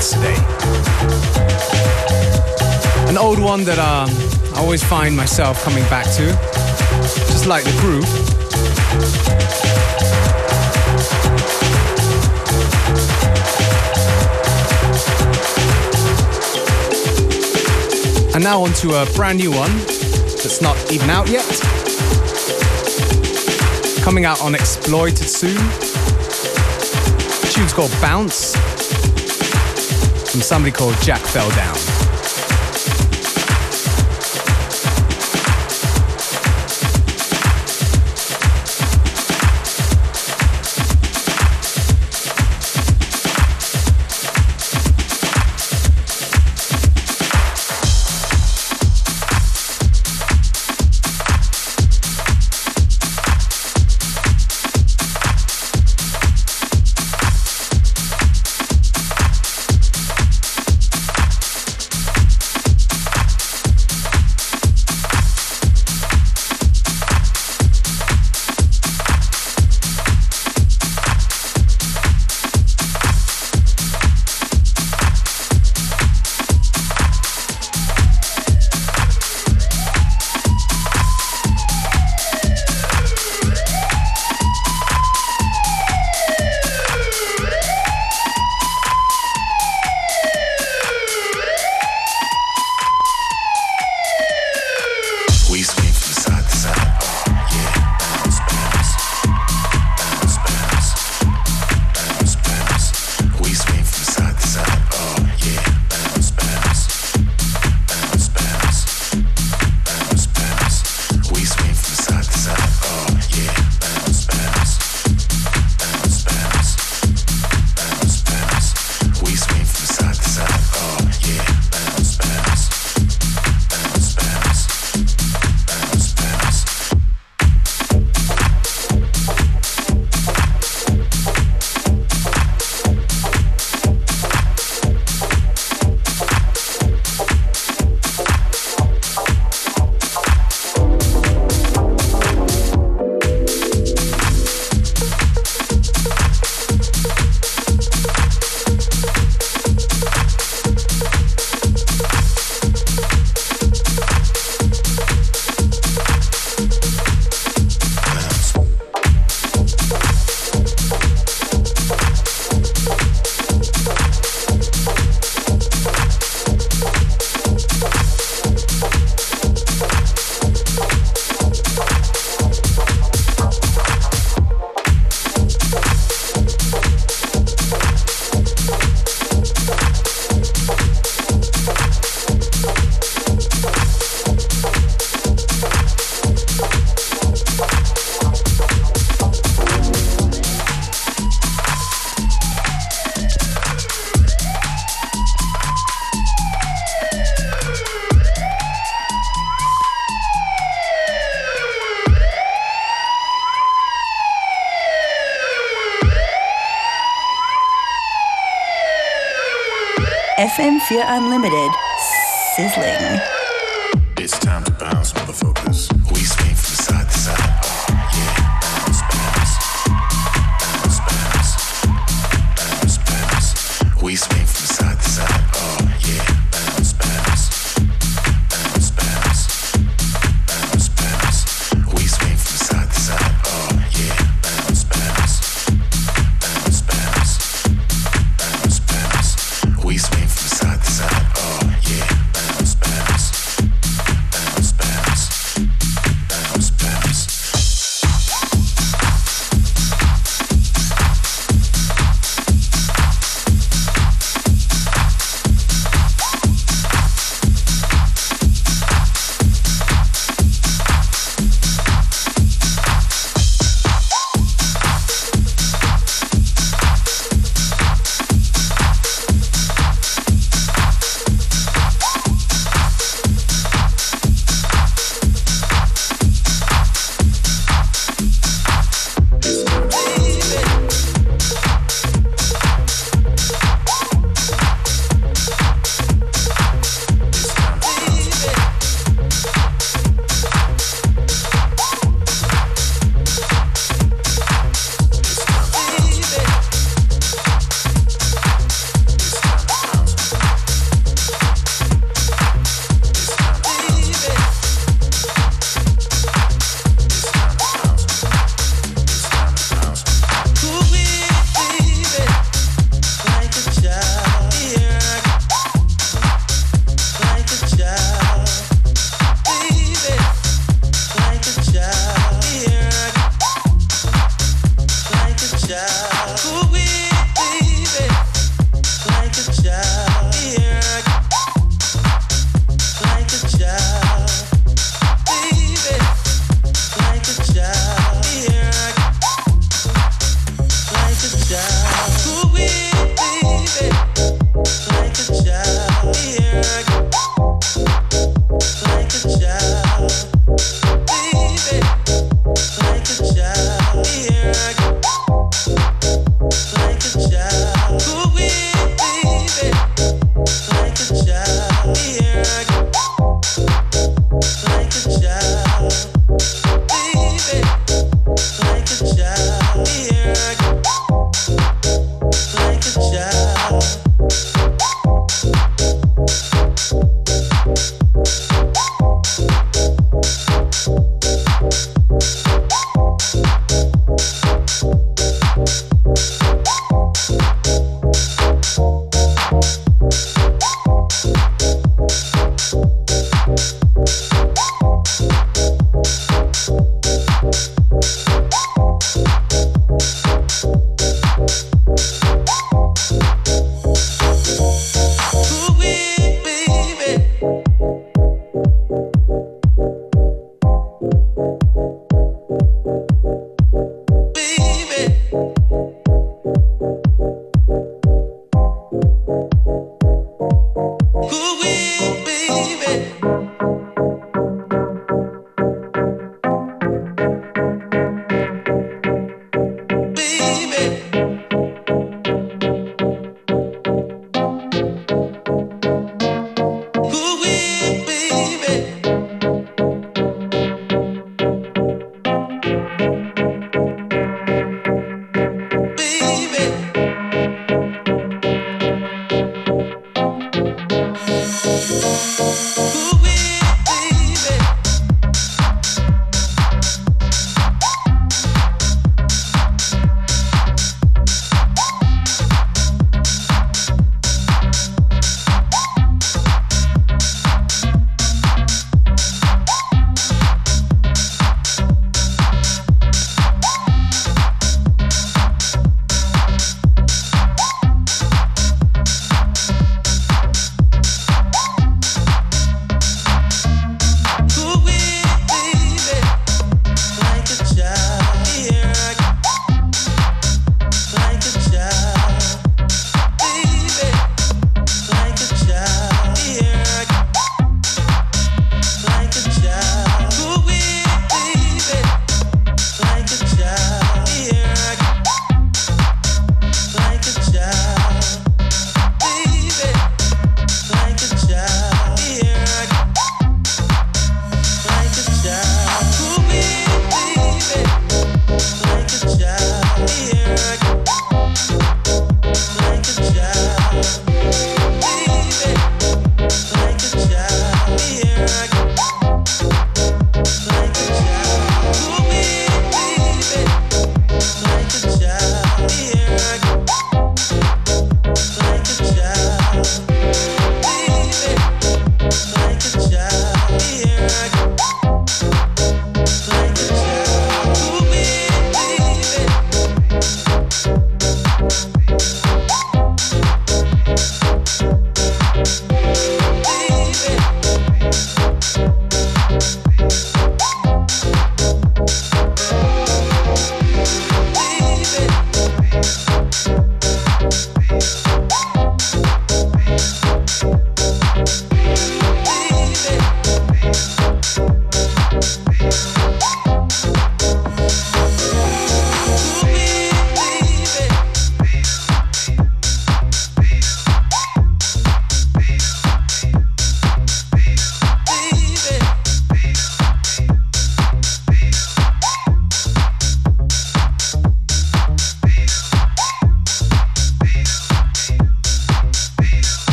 Today. An old one that uh, I always find myself coming back to, just like the groove. And now on to a brand new one that's not even out yet. Coming out on Exploited soon. The tune's called Bounce from somebody called Jack Fell Down. FM4 Unlimited. Sizzling. It's time to bounce,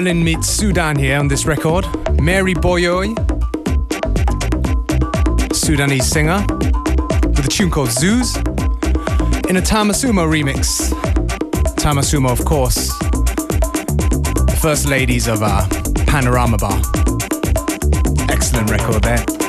Berlin meets Sudan here on this record. Mary Boyoi, Sudanese singer, with a tune called Zoos, in a Tama Sumo remix. Tama Sumo, of course, the first ladies of uh, Panorama Bar. Excellent record there.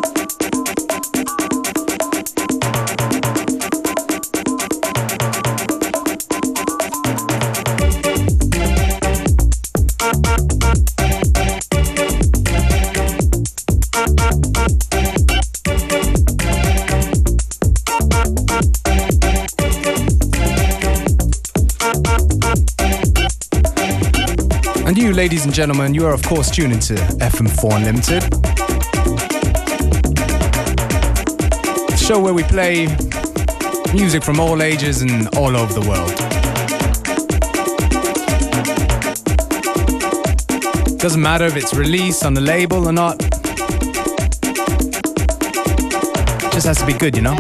Ladies and gentlemen, you are of course tuned into FM4 Unlimited. The show where we play music from all ages and all over the world. Doesn't matter if it's released on the label or not. Just has to be good, you know?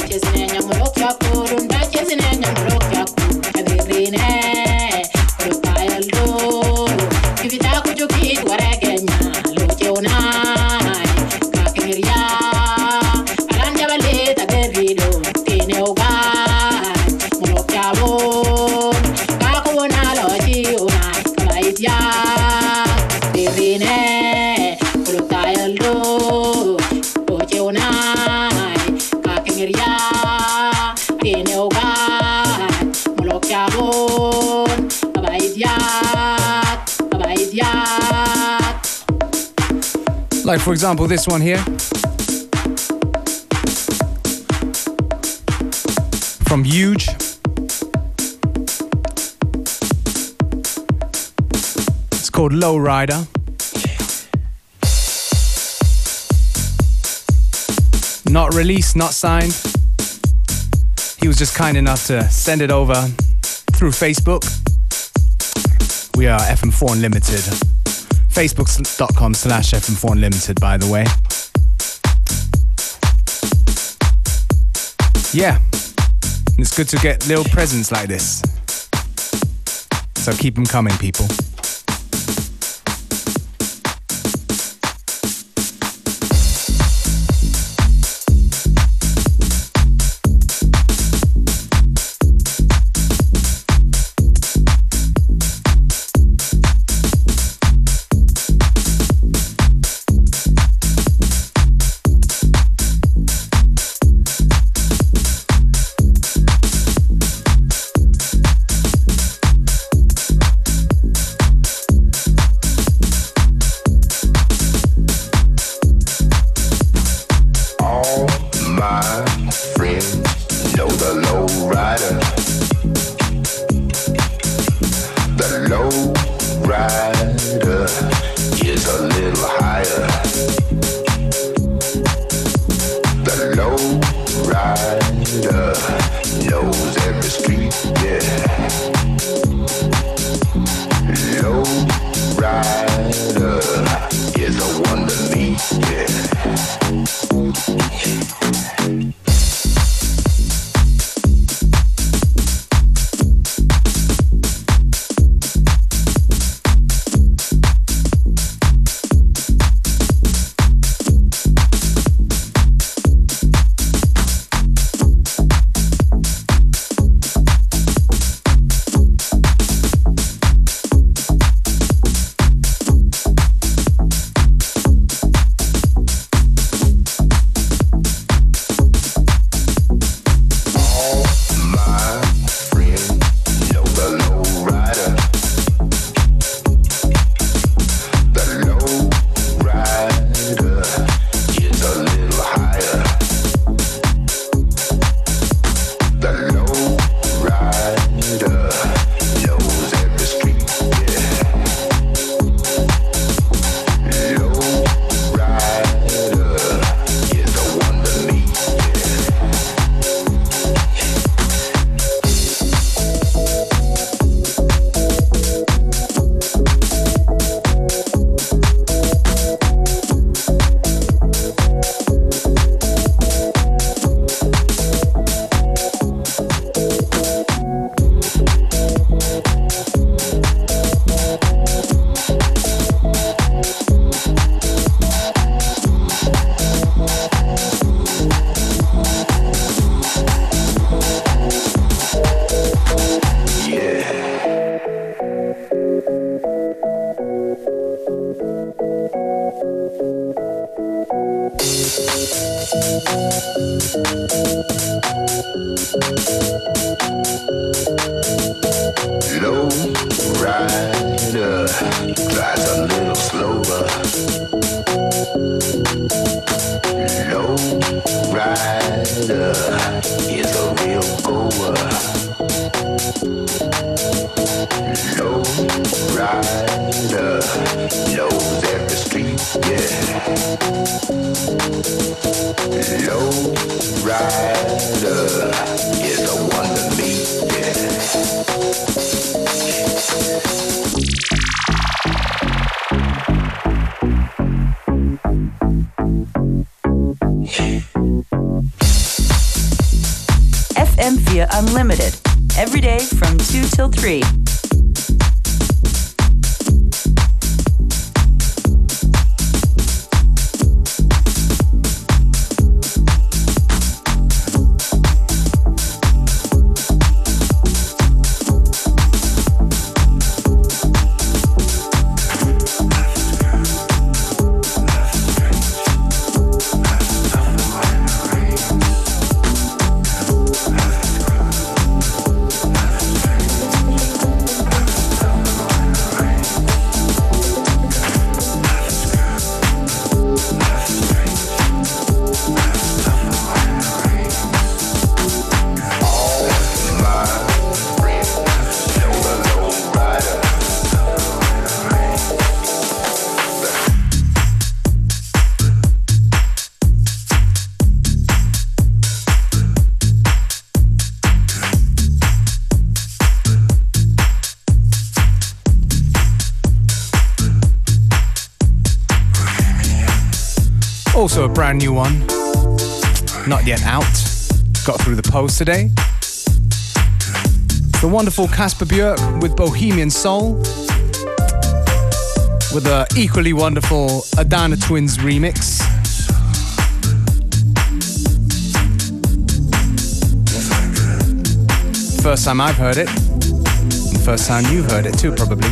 Like, for example, this one here. From Huge. It's called Low Rider. Not released, not signed. He was just kind enough to send it over through Facebook. We are FM4 Unlimited. Facebook.com slash FM4 Unlimited, by the way. Yeah, it's good to get little presents like this. So keep them coming, people. yeah. Brand new one, not yet out. Got through the post today. The wonderful Kasper Bjørke with Bohemian Soul, with the equally wonderful Adana Twins remix. First time I've heard it, first time you've heard it too, probably.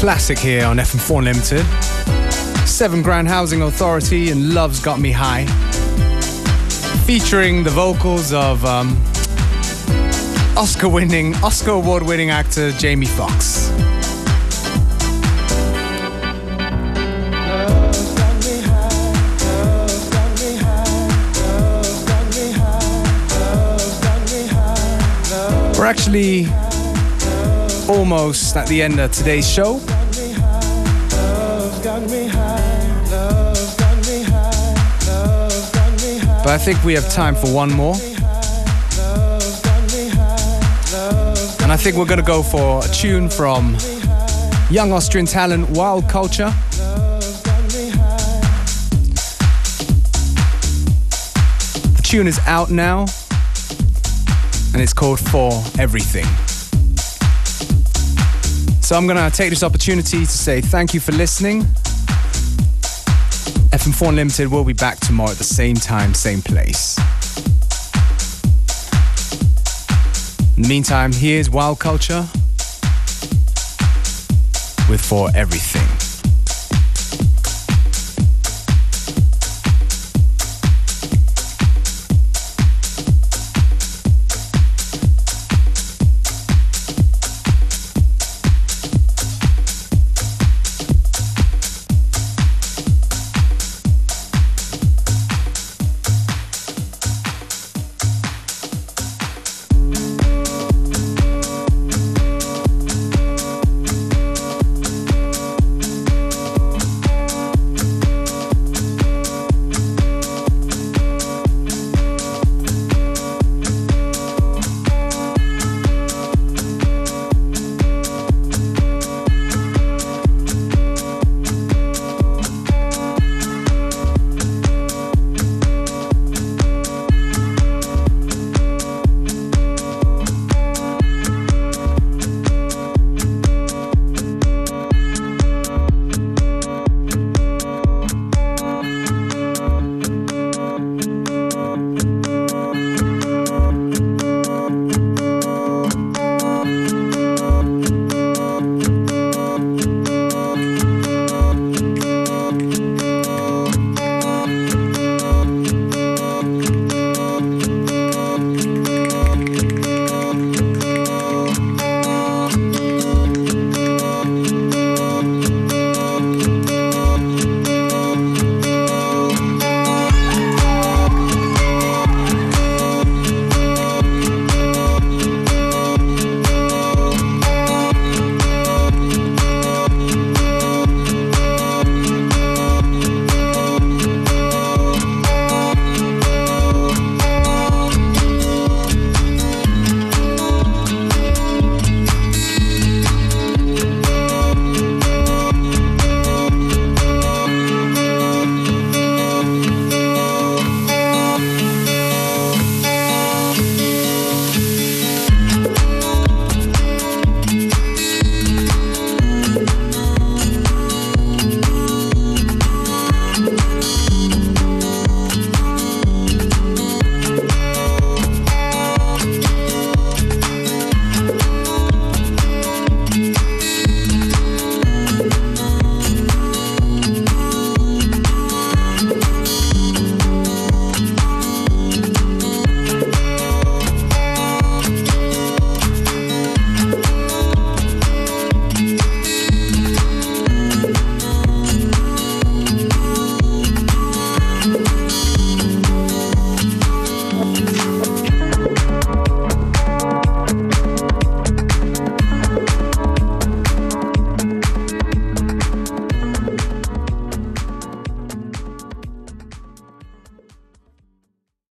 Classic here on FM4 Unlimited. Seven Grand Housing Authority and Love's Got Me High. Featuring the vocals of um, Oscar winning, Oscar award winning actor Jamie Foxx. We're actually almost at the end of today's show. But I think we have time for one more. And I think we're gonna go for a tune from young Austrian talent Wild Culture. The tune is out now and it's called For Everything. So I'm gonna take this opportunity to say thank you for listening. FM4 Unlimited will be back tomorrow at the same time, same place. In the meantime, here's Wild Culture with For Everything.